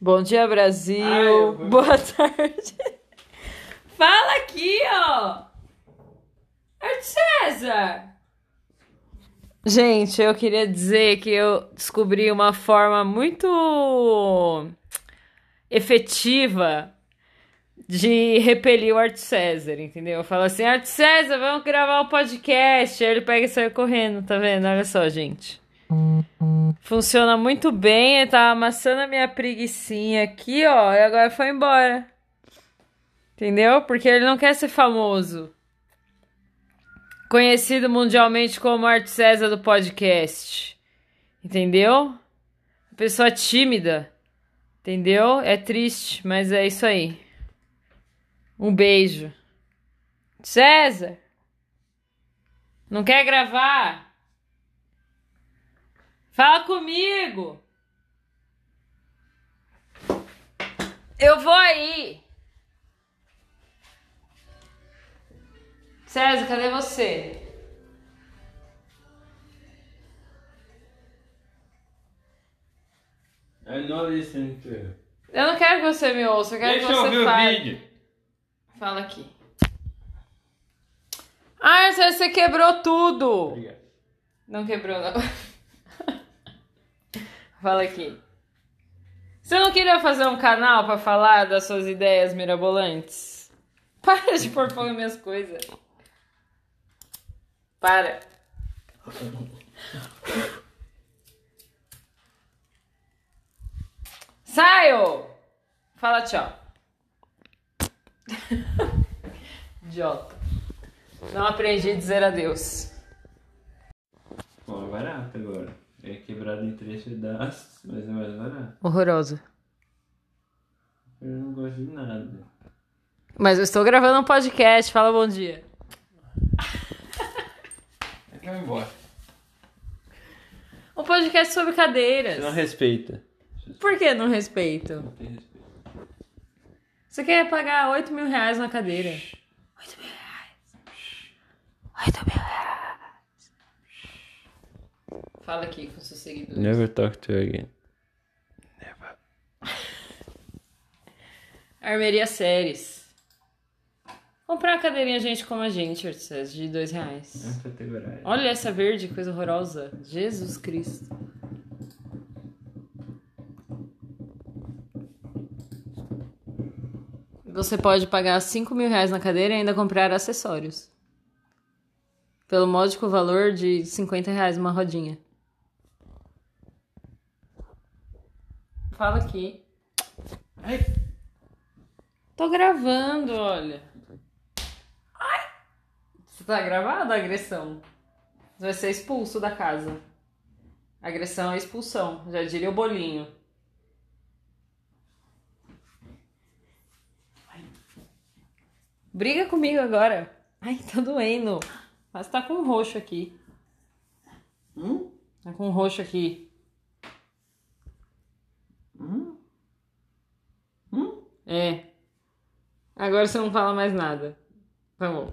Bom dia, Brasil. Ai, vou- Boa tarde. Fala aqui, ó. Arte César. Gente, eu queria dizer que eu descobri uma forma muito efetiva de repelir o Arte César, entendeu? Eu falo assim, Arte César, vamos gravar o podcast. Aí ele pega e sai correndo, tá vendo? Olha só, gente. Funciona muito bem, ele tá amassando a minha preguiçinha aqui, ó, e agora foi embora. Entendeu? Porque ele não quer ser famoso. Conhecido mundialmente como Arte César do podcast. Entendeu? Pessoa tímida. Entendeu? É triste, mas é isso aí. Um beijo. César! Não quer gravar? Fala comigo! Eu vou aí! César, cadê você? I'm not listening to you. Eu não quero que você me ouça, eu quero Deixa que eu você o fale. vídeo. Fala aqui. Ah, César, você quebrou tudo! Obrigado. Não quebrou, não. Fala aqui. Você não queria fazer um canal pra falar das suas ideias mirabolantes? Para de pôr fogo minhas coisas. Para. Saio! Fala tchau. Idiota. Não aprendi a dizer adeus. Bom, é barato agora. Quebrado em três pedaços, mas é mais barato. Horroroso. Eu não gosto de nada. Mas eu estou gravando um podcast. Fala bom dia. É que eu vou embora. Um podcast sobre cadeiras. Você não respeita. Por que não respeito? Não tem respeito. Você quer pagar 8 mil reais na cadeira? 8 mil reais. 8 mil reais. Fala aqui com seus seguidores. Never talk to you again. Never. Armeria Séries. Comprar uma cadeirinha gente como a gente, Artes, de 2 reais. É. Olha essa verde, coisa horrorosa. Jesus Cristo. Você pode pagar 5 mil reais na cadeira e ainda comprar acessórios. Pelo módico valor de 50 reais uma rodinha. Fala aqui. Ai, Tô gravando, olha. Ai! Você tá gravado a agressão? Você vai ser expulso da casa. Agressão é expulsão, já diria o bolinho. Briga comigo agora. Ai, tá doendo. Mas tá com um roxo aqui. Hum? Tá com um roxo aqui. Hum? Hum? É. Agora você não fala mais nada. Tá bom.